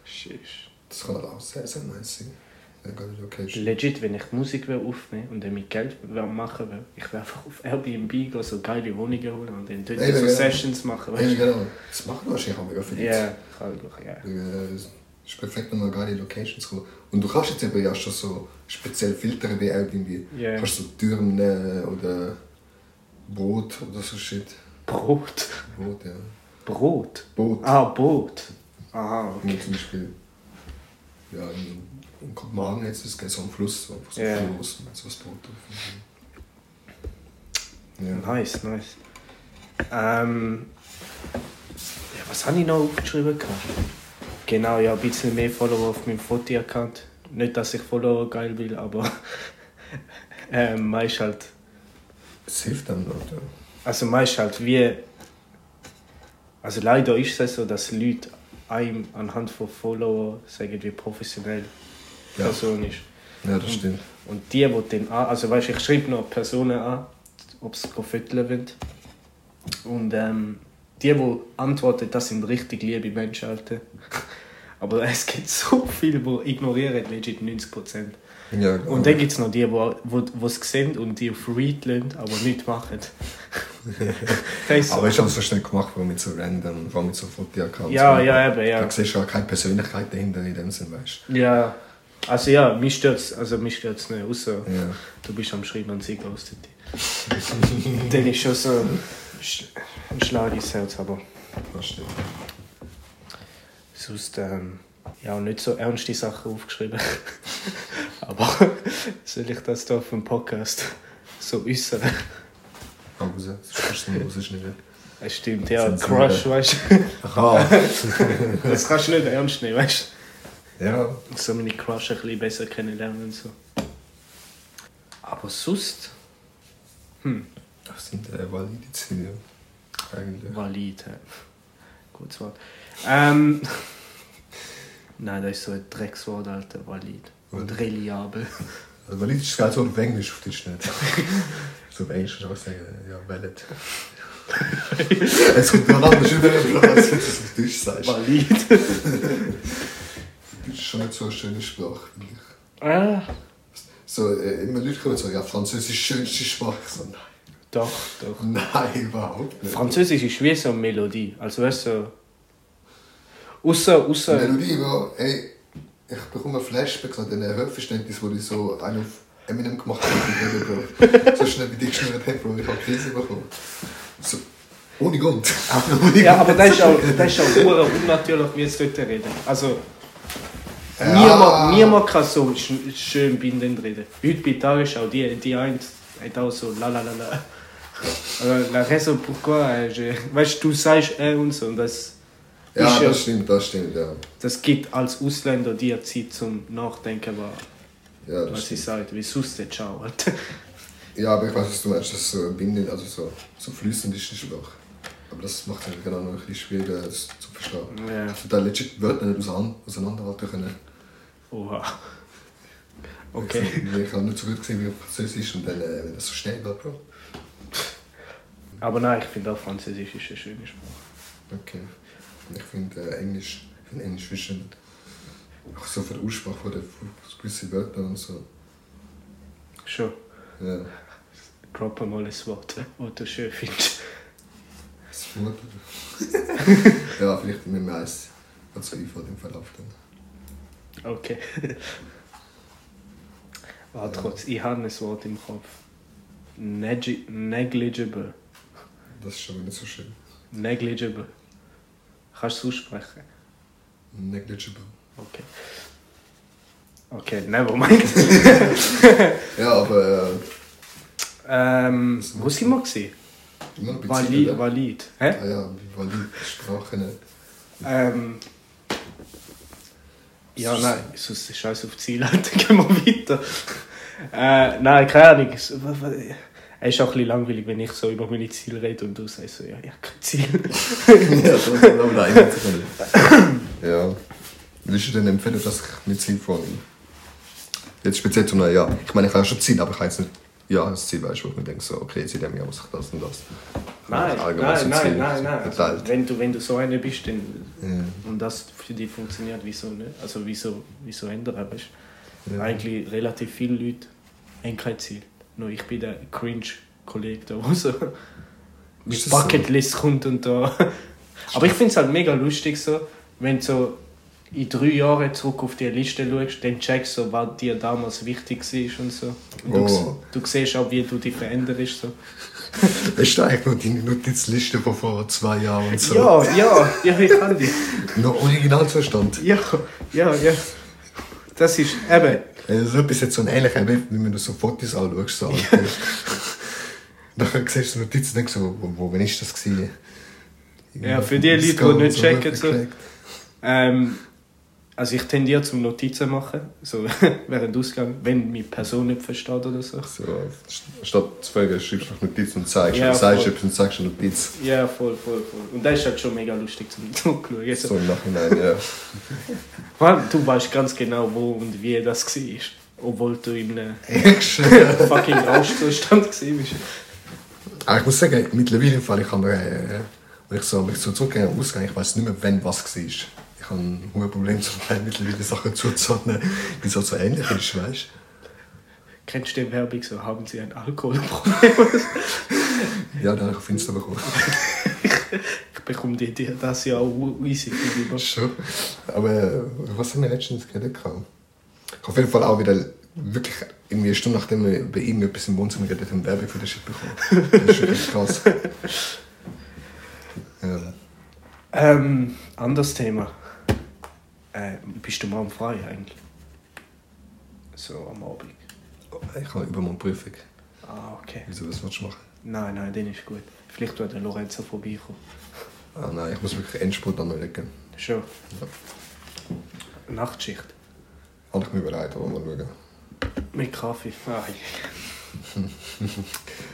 Sheesh. Das kann halt auch sehr, sehr nice sein. Legit, wenn ich Musik will aufnehmen und damit Geld machen will, ich will einfach auf Airbnb gehen, so geile Wohnungen holen und dann dort Eben, so genau. Sessions machen, Ja, weißt genau. Das machen wahrscheinlich auch mega viele. Ja, kann ich, ja. Äh, Es ist perfekt, um an geile Locations zu kommen. Und du kannst jetzt eben ja schon so speziell filtern wie Airbnb. Ja. Du kannst so Türen nehmen oder Boot oder so Shit. Brot. Boot, ja. Brot? Boot. Ah, Boot. Aha, okay. Wie zum Beispiel ja, in, in Kopenhagen jetzt ist es so ein Fluss, so einfach so Ja. Floß mit so ein Boot drauf. Ja. Nice, nice. Ähm, ja, was habe ich noch aufgeschrieben? Genau, ja, ein bisschen mehr Follower auf meinem Foto-Account. Nicht, dass ich Follower geil will, aber ähm, meist halt, Es hilft dann, oder? also meist halt wie, also leider ist es so, dass Leute einem anhand von Follower sagen, wie professionell die Ja. Person ist. Ja, das stimmt. Und die, die dann an, also weißt, ich schreibe noch Personen an, ob sie fotografieren wollen. Und ähm, die, die antworten, das sind richtig liebe Menschen, Alter. Aber es gibt so viele, die ignorieren legit 90%. Ja, genau. Und dann gibt es noch die, die wo, es sehen und die auf Read lassen, aber nichts machen. so. Aber ich habe es so schnell gemacht, allem mit so random, allem mit so Fotoaccounts. Ja, ja, eben, ja. Da siehst du auch keine Persönlichkeit dahinter in dem Sinn, weißt Ja, also ja, mich stört es also mich stört's nicht, außer du? Ja. du bist am Schreiben und sie ghostet dich. Dann ist schon so ein Schlag ins Herz, aber Das stimmt. Sonst ähm, ja nicht so ernste Sachen aufgeschrieben. aber soll ich das da auf dem Podcast so äußern? Aber das kannst du nicht rausschneiden. Es stimmt, ja, sie Crush, weißt du? Aha. Das kannst du nicht ernst nehmen, weißt ja. du? So meine Crush ein bisschen besser kennenlernen und so. Aber sonst, Das sind äh, valide Ziele. Eigentlich. valid. hä? Gutes Wort. Ähm, nein, das ist so ein Dreckswort, Alter, valid. Und Valid. reliabel. Also valide ist geil so auf Englisch, auf Deutsch nicht. so auf Englisch kann ich auch sagen, ja, valid. Es kommt noch anders über, als wenn du es auf Deutsch sagst. Valid. Deutsch ist schon nicht so eine schöne Sprache, finde ich. ah, So, äh, immer Leute kommen und sagen, ja, Französisch ist die schönste Sprache. So, nein. doch, doch. Nein, überhaupt nicht. Französisch ist wie so eine Melodie. Also weißt du, so. Außer, außer. Melodie, wo, ey, ich bekomme Flashbacks an den Hörverständnis, wo die so einen auf Eminem gemacht haben, Bro. so schnell wie die geschnurrt haben, Bro, ich habe Krise bekommen. So, ohne Grund. Ja, aber das ist auch, das ist auch unnatürlich, wie es dort reden. Also, Ja. niemand, niemand kann so sch schön bindend reden. Heute bei Tag ist auch die, die eine hat auch so la la la la. Also, La raison pourquoi, euh, je, weißt du, du sagst äh und so. Und das, Ja, das stimmt, das stimmt, ja. das gibt als Ausländer dir Zeit zum Nachdenken, was, Ja, was sie sagt. Wie sonst Ciao. Alter. Ja, aber ich weiß, was du meinst, dass es so bindend, also so, so fließend ist die Sprache. Aber das macht es genau noch ein bisschen schwieriger das zu verstehen. Ja. Also da legit Wörter nicht auseinander- auseinanderhalten können. Oha. Okay. Ich, ich habe nicht so gut gesehen wie Französisch und dann, äh, wenn das so schnell geht, Bro. Aber nein, ich finde auch Französisch ist eine schöne Sprache. Okay. Ich finde äh, Englisch, ich finde Englisch viel schöner. Auch so von der Aussprache von der von gewissen Wörter und so. Schon. Ja. Droppe mal ein Wort, das du schön findest. Smooth. ja, vielleicht mit mir eins. Was so einfällt im Verlauf dann. Okay. Warte kurz, ich habe ein Wort im Kopf. Negi negligible. Das ist schon wieder nicht so schön. Negligible. Kannst du es aussprechen? Negligible. Okay. Okay, never mind. Ja, aber äh, ähm, wo sind wir? Gewesen? immer noch Valid. Beziehungen. valid. Hä? Ah ja, wie valid die Sprache nicht. Ähm, ja, nein, sonst ist scheiß auf Ziel, Alter, gehen wir weiter. Äh, nein, keine Ahnung. Es ist auch ein bisschen langweilig, wenn ich so über meine Ziele rede und du sagst so, ja, ich habe kein Ziel. ja, das ist aber können. Ja. Würdest du denn empfehlen, dass ich mir Ziel vornehme? Jetzt speziell zum neuen Jahr. Ich meine, ich habe schon Ziel, aber ich habe jetzt nicht ja, das Ziel, weißt du, wo ich mir denke, so, okay, jetzt in diesem Jahr muss ich das und das. Nein, so nein, nein, nein, nein. Also, wenn, du, wenn du so einer bist dann, Ja. und das für dich funktioniert, wieso nicht? Also wieso, wieso ändern, weißt Ja. Eigentlich relativ viele Leute haben kein Ziel. Nur ich bin der Cringe-Kollege da, der so mit das so? Bucketlist kommt und da. Aber ich finde es halt mega lustig so, wenn du so in drei Jahren zurück auf die Liste schaust, dann checkst du, so, was dir damals wichtig war und so. Und du, Oh. du siehst auch, wie du dich veränderst. So. Ist da eigentlich noch deine Notizliste von vor zwei Jahren und so? Ja, ja, ja, ich kann die. Noch Originalzustand. Ja, ja, ja. Das ist eben. Du so etwas jetzt so ein ähnlicher Bild, wie wenn du so Fotos anschaust, so alte. Dann siehst du Notizen und denkst so, wo, wo wann ist das gewesen? Ja, für die Leute, die nicht checken, so. Ähm, also ich tendiere zum Notizen machen, so während Ausgang, wenn meine Person nicht versteht oder so. So, statt zu fragen, schreibst du Notizen und zeigst, Ja, sagst etwas und sagst eine Notiz. Ja, voll, voll, voll. Und das ist halt schon mega lustig zum Zurückschauen. Also, So im Nachhinein, ja. Mann, du weißt ganz genau, wo und wie das war. Obwohl du in einem fucking Rauschzustand warst. Aber ich muss sagen, mittlerweile im Fall, ich habe, äh, wenn ich so, wenn ich so zurückgehe ausgehe, ich weiß nicht mehr, wann was war. Ich habe ein Problem, zum Teil mittlerweile Sachen zuzuordnen, die so, so ähnlich ist, weißt Kennst du die Werbung so, haben sie ein Alkoholproblem? du? Ja, dann habe ich auf Insta bekommen. ich bekomme die Idee das ja auch easy. gegenüber. Schon. Aber äh, was haben wir letztens geredet? Ich habe auf jeden Fall auch wieder wirklich irgendwie eine Stunde nachdem wir bei ihm etwas im Wohnzimmer geredet haben, Werbung für den Shit bekommen. Das ist wirklich krass. Ja. Ähm, anderes Thema. Äh, bist du morgen frei eigentlich? So am Abend. Ich habe übermorgen Prüfung. Ah, okay. Wieso, was willst du machen? Nein, nein, den ist gut. Vielleicht wird der Lorenzo vorbeikommen. Ah nein, ich muss wirklich Endspurt anlegen. Schon. Nachtschicht. Habe ich mir bereit, aber mal schauen. Mit Kaffee. Ah,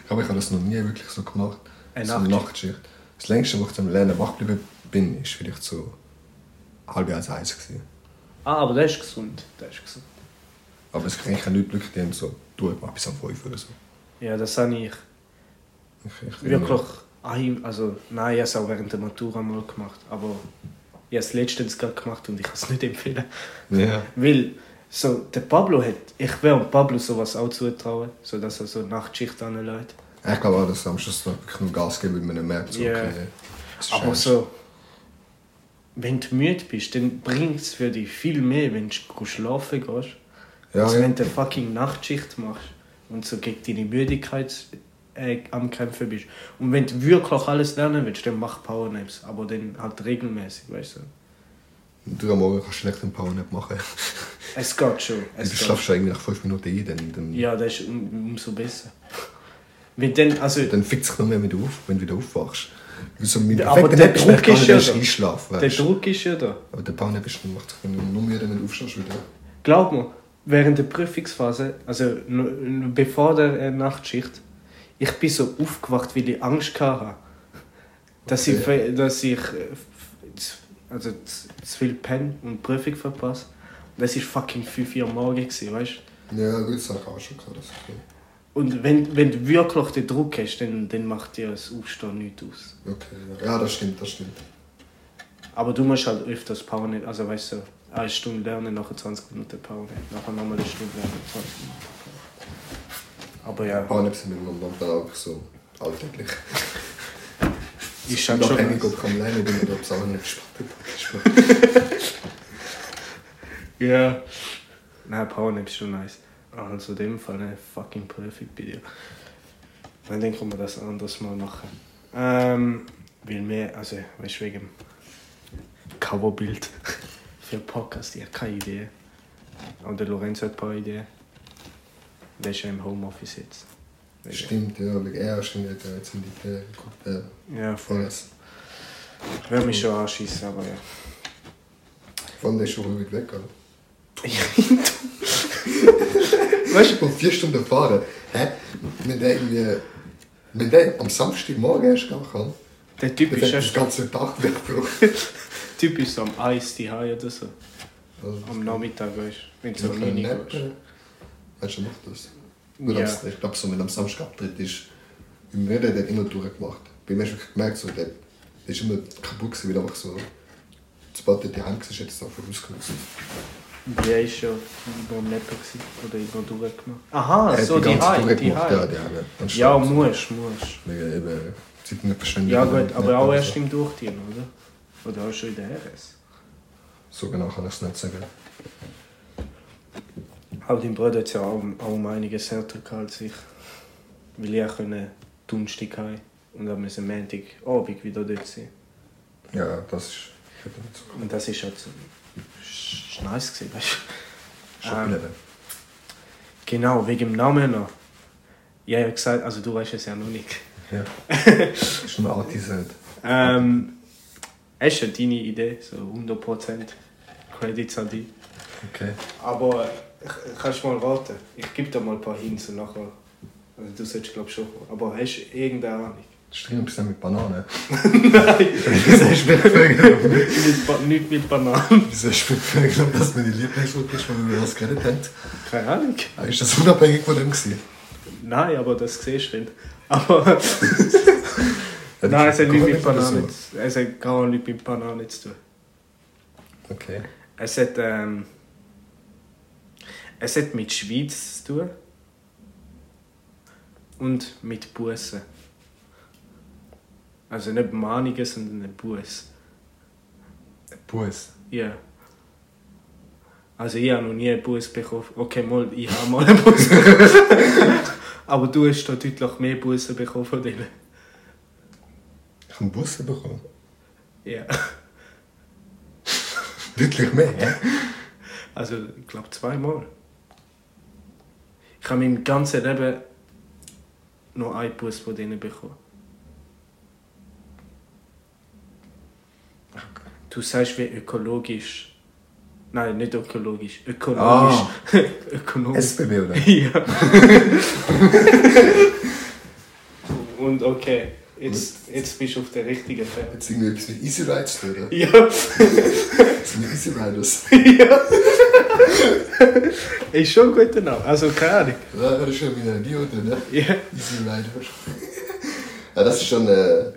Aber ich habe das noch nie wirklich so gemacht. Eine so Nachtschicht? Nachtschicht. Das längste, wo ich zum Lernen wach geblieben bin, ist vielleicht so halb eins eins gewesen. ah, aber das ist gesund. Das ist gesund. Aber es kann ich nicht wirklich, die haben so, du mal bis um fünf oder so. Ja, das habe ich Ich, ich wirklich. ein- Also, nein, ich habe es auch während der Matura mal gemacht. Aber ich habe es letztens gerade gemacht und ich kann es nicht empfehlen. Ja. Weil so, der Pablo hat, ich wäre Pablo sowas auch zutrauen, so dass er so Nachtschicht anlädt. Ich glaube auch, dass du am Schluss noch Gas geben, weil man merkt, so, okay, ist Aber so, wenn du müde bist, dann bringt es für dich viel mehr, wenn du schlafen gehst. Ja, als ja. wenn du eine fucking Nachtschicht machst und so gegen deine Müdigkeit äh, am Kämpfen bist. Und wenn du wirklich alles lernen willst, dann mach Powernaps. Aber dann halt regelmäßig, weißt du. Du am Morgen kannst schlecht einen Powernap machen. Es geht schon. Du Es geht. schlafst irgendwie nach fünf Minuten ein, dann, dann, Ja, das ist um, umso besser. Wenn dann, also, dann fickt sich noch mehr, wenn du, auf, wenn du wieder aufwachst. Weil So mein Ja, aber der Druck ist ja da. einschlafen, der weißt. Druck ist ja da. Aber der Powernap ist, macht sich nur müde, wenn du aufstehst wieder. Glaub mir, während der Prüfungsphase, also bevor der äh, Nachtschicht, ich bin so aufgewacht, weil ich Angst hatte. Dass ich, Okay. ver- dass ich äh, also zu viel penne und Prüfung verpasse. Und das war fucking 5 Uhr morgens, weißt du? Ja, gut, das habe ich auch schon gehabt. Ist. Und wenn, wenn du wirklich den Druck hast, dann, dann macht dir das Aufstehen nichts aus. Okay, ja. das stimmt, das stimmt. Aber du musst halt öfters Powernap, also weißt du, eine Stunde lernen, nachher 20 Minuten Powernap, nachher nochmal eine Stunde lernen, 20 Minuten. Aber ja, Powernaps sind mir momentan auch so alltäglich. ist halt schon Unabhängig, nice. ob ich am Lernen bin oder ob es auch nicht spannend Ja. Nein, Powernap ist schon nice. Also in dem Fall ne, fucking perfekt bei dir. Dann denken wir das anderes Mal machen. Ähm, weil mehr, also weißt du, wegen Coverbild für Podcast, ich habe keine Idee. Aber der Lorenzo hat ein paar Ideen. Der ist ja im Homeoffice jetzt. Stimmt, ja, wegen er stimmt, hat jetzt in die Ferien geguckt. Ja, Ja, voll. alles. Ich werde mich schon anschießen, aber ja. Vor allem, der ist schon ruhig weg, oder? Weißt du, ich vier Stunden fahren. Hä? Wenn der irgendwie. Wenn der am Samstagmorgen erst gehen kann, Der Typ ist fährt ja das ganze Tag weg, Bro. Typ ist so am Eis die oder so. Also, Am Nachmittag, weißt du, wenn du so ein 9 Nap, gehst. äh, Weißt du, er macht das. Nur Ja. am- Ich glaube, so, wenn er am Samstag abtritt ist, im Reden hat immer durchgemacht. Bei mir hast du gemerkt, so, der, der ist immer kaputt gewesen, weil er einfach so, sobald er die Hand war, hat er es einfach ausgenutzt. Wie war schon immer am Neppen gewesen? oder immer durchgemacht? Aha, Er hat so die ganze die gemacht, Ja, High. die haben. Und Ja, Start. musst, musst. Wegen eben Zeit nicht verständigen. Ja gut, aber auch erst im Durchziehen, oder? Oder auch schon in der RS? So genau kann ich es nicht sagen. Aber dein Bruder hat ja auch, auch um einiges härter gehabt als ich. Weil ich konnte Donnerstag heim und dann müssen Montag Abend wieder dort sein. Ja, das ist ich hätte nicht so Und das ist halt so... ist nice gewesen, weißt du? Schon Ähm. Genau, wegen dem Namen noch. Ja, ich habe gesagt, also du weißt es ja noch nicht. Ja. Das ist nur angeteasert. Ähm, es ist ja deine Idee, so 100% Credits an dich. Okay. Aber kannst du mal raten? Ich gebe dir mal ein paar Hints und nachher. Also du solltest glaube schon. Aber hast du irgendeine Ahnung? Das drin ein bisschen mit Bananen. Nein, Wieso hast du mir gefragt? nicht, mit Bananen. Wieso hast du mir gefragt, dass meine Lieblingsfolge ist, weil wir das geredet haben? Keine Ahnung. Ah, Ist das unabhängig von dem gewesen? Nein, aber das siehst du nicht. Aber Ja, nein, das es hat nichts mit Bananen zu Es hat gar nichts mit Bananen zu tun. Okay. Es hat, ähm, es hat mit Schweiz zu tun. Und mit Bussen. Also nicht Mahnungen, sondern ein Bus. Bus. Ja. Also ich habe noch nie einen Bus bekommen. Okay, mal, ich habe mal einen Bus bekommen. Aber du hast da deutlich mehr Busse bekommen von denen. Ich habe einen Bus bekommen. Ja. Deutlich mehr, hä? Also ich glaube zweimal. Ich habe in meinem ganzen Leben noch einen Bus von denen bekommen. Du sagst wie ökologisch. Nein, nicht ökologisch. Ökonomisch. Ökonomisch. SBB, oder? Ja. Und okay, jetzt, jetzt bist du auf der richtigen Fährte. Jetzt irgendwie etwas mit Easy Rides tun. Ja, Das sind Easy Riders. ja. Ist schon ein guter Name. Also keine Ahnung. Ja, das ist schon wieder ein Bio ne? Ja. Easy Rider. Ja, das ist schon ein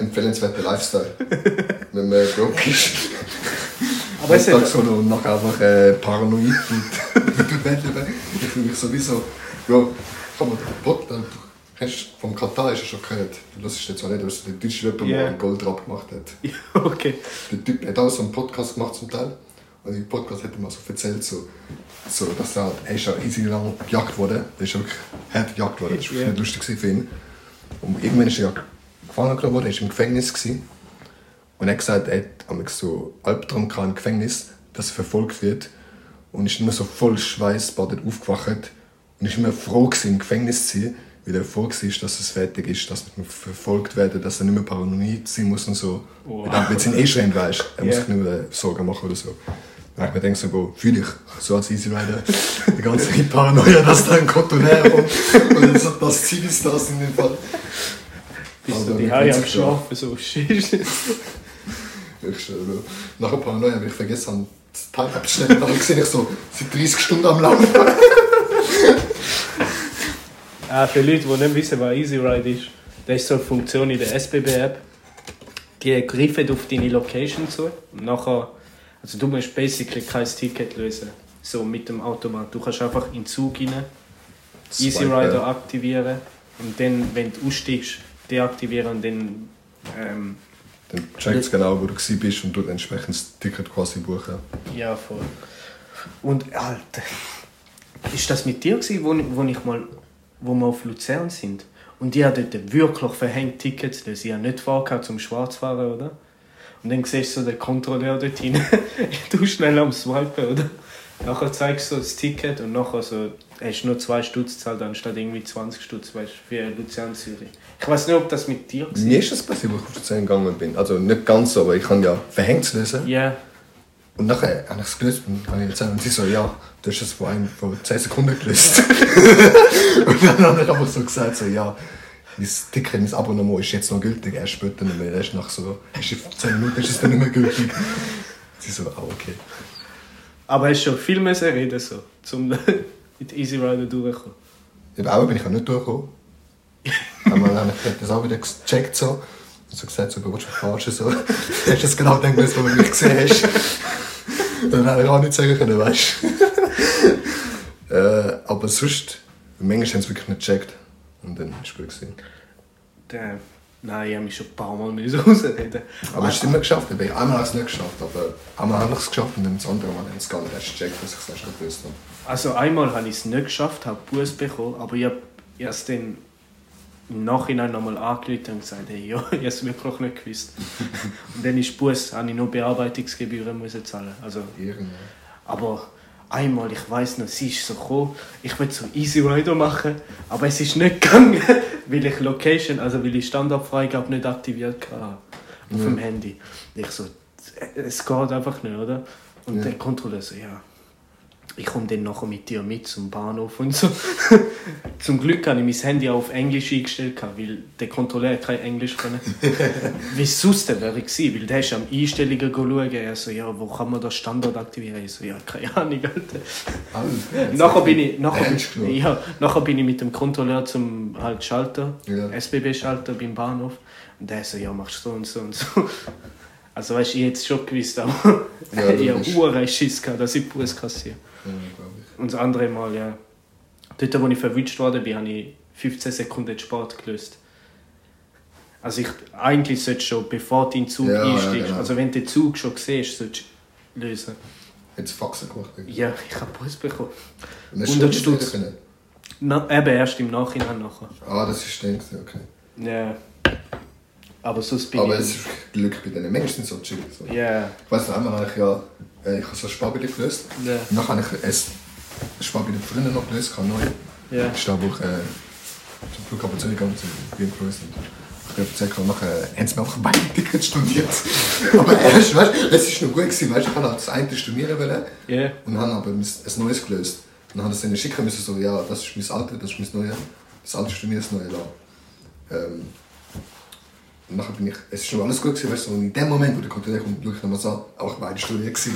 empfehlenswerter Lifestyle. Wenn man broke ist. Aber es hat, so und nachher einfach äh, paranoid und. Ich fühle mich sowieso. Ja, den Podcast. Hast vom Katar hast du schon gehört? Du hörst jetzt auch nicht, dass der deutsche Rapper Ja. mal einen Goldrap gemacht hat. ja, okay. Der Typ hat auch so einen Podcast gemacht zum Teil. Und im Podcast hat er mal so erzählt, so, so, dass er, er ist ja easy lang gejagt worden. Er ist wirklich hart gejagt worden. Das war Ja. nicht lustig für ihn. Und irgendwann ist er ja gefangen genommen worden, er war im Gefängnis. Gewesen. Und er hat gesagt, er hat so Albtraum gehabt im Gefängnis, dass er verfolgt wird. Und ist immer so voll schweißbadet aufgewacht. Und ist immer froh gewesen, im Gefängnis zu sein, weil er froh war, dass es fertig ist, dass er verfolgt werden, dass er nicht mehr paranoid sein muss und so. Wow. Weil dann wird es eh schon weißt. Er muss Ja. sich nicht mehr Sorgen machen oder so. Dann habe ich mir gedacht, so, Bro, fühl ich, so als Easy Rider, die ganze Paranoia, dass da ein Kontonär kommt. Und das, das Ziel ist das in dem Fall. Also, du die mit Haie am. Schlafen so shit. Ich schwöre. Nach ein Paranoia habe ich vergessen, das Teil abzustellen. Dann sehe ich so, seit 30 Stunden am Laufen. Ah, für Leute, die nicht wissen, was Easy Ride ist, das ist so eine Funktion in der SBB-App. Die greifen auf deine Location zu. Und nachher, also du musst basically kein Ticket lösen. So mit dem Automat. Du kannst einfach in den Zug rein, Easy. Rider aktivieren und dann, wenn du aussteigst, deaktivieren und dann. Ähm, Dann checkt es genau, wo du bist und du entsprechend das Ticket quasi buchen. ja, voll. Und Alter, ist das mit dir gewesen, wo, wo ich mal, wo wir auf Luzern sind? Und die hat dort wirklich verhängt Tickets, dass ich ja nicht vorgehabt zum Schwarzfahren, oder? Und dann siehst du so den Kontrolleur dort hinein, du schnell am Swipen, oder? Nachher zeigst du so das Ticket und nachher so, hast du nur zwei Stutz gezahlt, anstatt irgendwie 20 Stutz, weißt du, für Luzern Zürich. Ich weiß nicht, ob das mit dir war. Mir ist das passiert, wo ich auf Zähne gegangen bin. Also nicht ganz so, aber ich kann ja verhängt zu lösen. Ja, Und nachher habe ich es gelöst und habe ich erzählt und sie so, ja, du hast das vor, einem, vor 10 Sekunden gelöst. und dann habe ich einfach so gesagt, so, ja, mein Ticket, mein Abonnement ist jetzt noch gültig, erst später nicht mehr. Erst nach so, erst in 10 Minuten ist es dann nicht mehr gültig. Sie so, ah, okay. aber hast schon viel müssen reden, so, um mit Easy Rider durchzukommen. Im Auto bin ich auch nicht durchgekommen. Einmal habe ich das auch wieder gecheckt so. Und so gesagt, so, willst du verarschen? So. Du hast jetzt genau den gewusst, wo du mich gesehen hast. Dann hätte ich auch nicht sagen können, weißt du. äh, aber sonst, manchmal haben sie wirklich nicht gecheckt. Und dann war es gut. Gewesen. Der, nein, ich habe mich schon ein paar Mal müssen rausreden. Aber hast du es immer geschafft? Ich habe einmal habe ich es nicht geschafft, aber einmal habe ich es geschafft und dann das andere Mal haben sie gar nicht erst gecheckt, dass ich es erst gewusst habe. Also einmal habe ich es nicht geschafft, habe Buß bekommen, aber ich habe erst dann im Nachhinein nochmal angerufen und gesagt, hey, ja, ich habe es wirklich nicht gewusst. und dann ist Buß, habe ich nur Bearbeitungsgebühren müssen zahlen. Also, Irgendwann. aber einmal, ich weiß noch, sie ist so gekommen, ich wollte so Easy Rider machen, aber es ist nicht gegangen, weil ich Location, also weil ich Standardfreigabe nicht aktiviert hatte auf dem Handy. Ich so, es geht einfach nicht, oder? Und Ja. der Kontrolleur so, ja, ich komme dann nachher mit dir mit zum Bahnhof und so. zum Glück habe ich mein Handy auf Englisch eingestellt, weil der Kontrolleur kein Englisch können. Wie sonst denn wäre ich gewesen, weil der ist am Einstellungen schauen, er so, ja, wo kann man das Standard aktivieren? Ich so, ja, keine Ahnung, Alter. Alles. Nachher bin ich, nachher, genommen? ja, nachher bin ich mit dem Kontrolleur zum halt Schalter, Ja. SBB-Schalter beim Bahnhof. Und der so, ja, machst so und so und so. Also weißt du, ich hätte es schon gewusst, aber Ja, ich habe Uhren Schiss gehabt, dass ich Bus kassiere. Ja. Und das andere Mal, ja. Dort, wo ich verwünscht worden bin, habe ich 15 Sekunden spät gelöst. Also ich, eigentlich solltest du schon, bevor du in den Zug Ja, ja, einsteigst, genau. also wenn du den Zug schon siehst, solltest du lösen. Jetzt Faxen gemacht. irgendwie. Ja, ich habe Bus bekommen. Und hast 100 du Stutz. Na, eben erst im Nachhinein nachher. Ah, das ist den, okay. Ja. Aber sonst bin Aber ich... es ist Glück bei den Menschen so chill. So. Ja. Ich weiss noch einmal, habe ich ja, äh, ich habe so ein Sparbili gelöst. Ja. Und dann habe ich ein Sparbili drinnen noch gelöst, kann neu. Ja. Ich stehe, wo ich äh, zum Flughafen Zürich gegangen bin, Cruise. Und ich habe erzählt, und nachher haben sie mir einfach beide Tickets studiert. aber erst, weißt du, es war noch gut, gewesen, weißt du, ich wollte das eine studieren wollen Ja. und habe aber ein neues gelöst. Und dann habe ich es denen schicken müssen, so, ja, das ist mein Alter, das ist mein Neues. Das alte studieren, das neue da. Ähm, und nachher bin ich, es ist schon alles gut gewesen, weißt du, und in dem Moment, wo der Kontrolleur kommt, schaue ich nochmal so, auch beide studiert gewesen.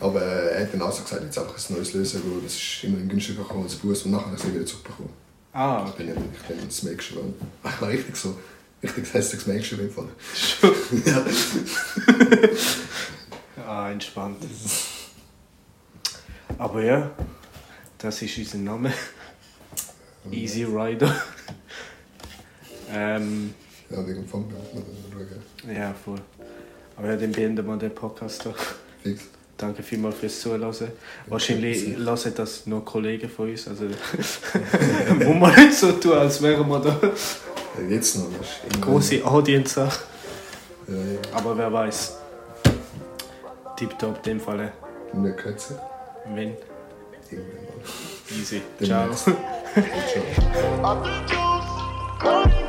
Aber er hat dann auch so gesagt, jetzt einfach ein neues lösen, weil das ist immer günstiger gekommen als Bus und nachher habe ich es wieder zurückbekommen. Ah, Ich bin ich bin das Mail geschrieben. Ich war richtig so, richtig hässliches Mail geschrieben. Fall. ja. ah, entspannt. Aber ja, das ist unser Name. Easy Rider. Ähm, ja, wegen da muss man dann schauen. ja, voll. Aber ja, dann beenden wir den Podcast doch. Fix. Danke vielmals fürs Zuhören. Wahrscheinlich hören das nur Kollegen von uns. Also, muss man nicht so tun, als wären wir da Ja, jetzt noch. irgendwann- große Audience. Ja, ja. Aber wer weiß. Tipptopp, in dem Fall. Nicht kürzer. Wenn. Irgendwann mal. Easy. Ciao. Ciao.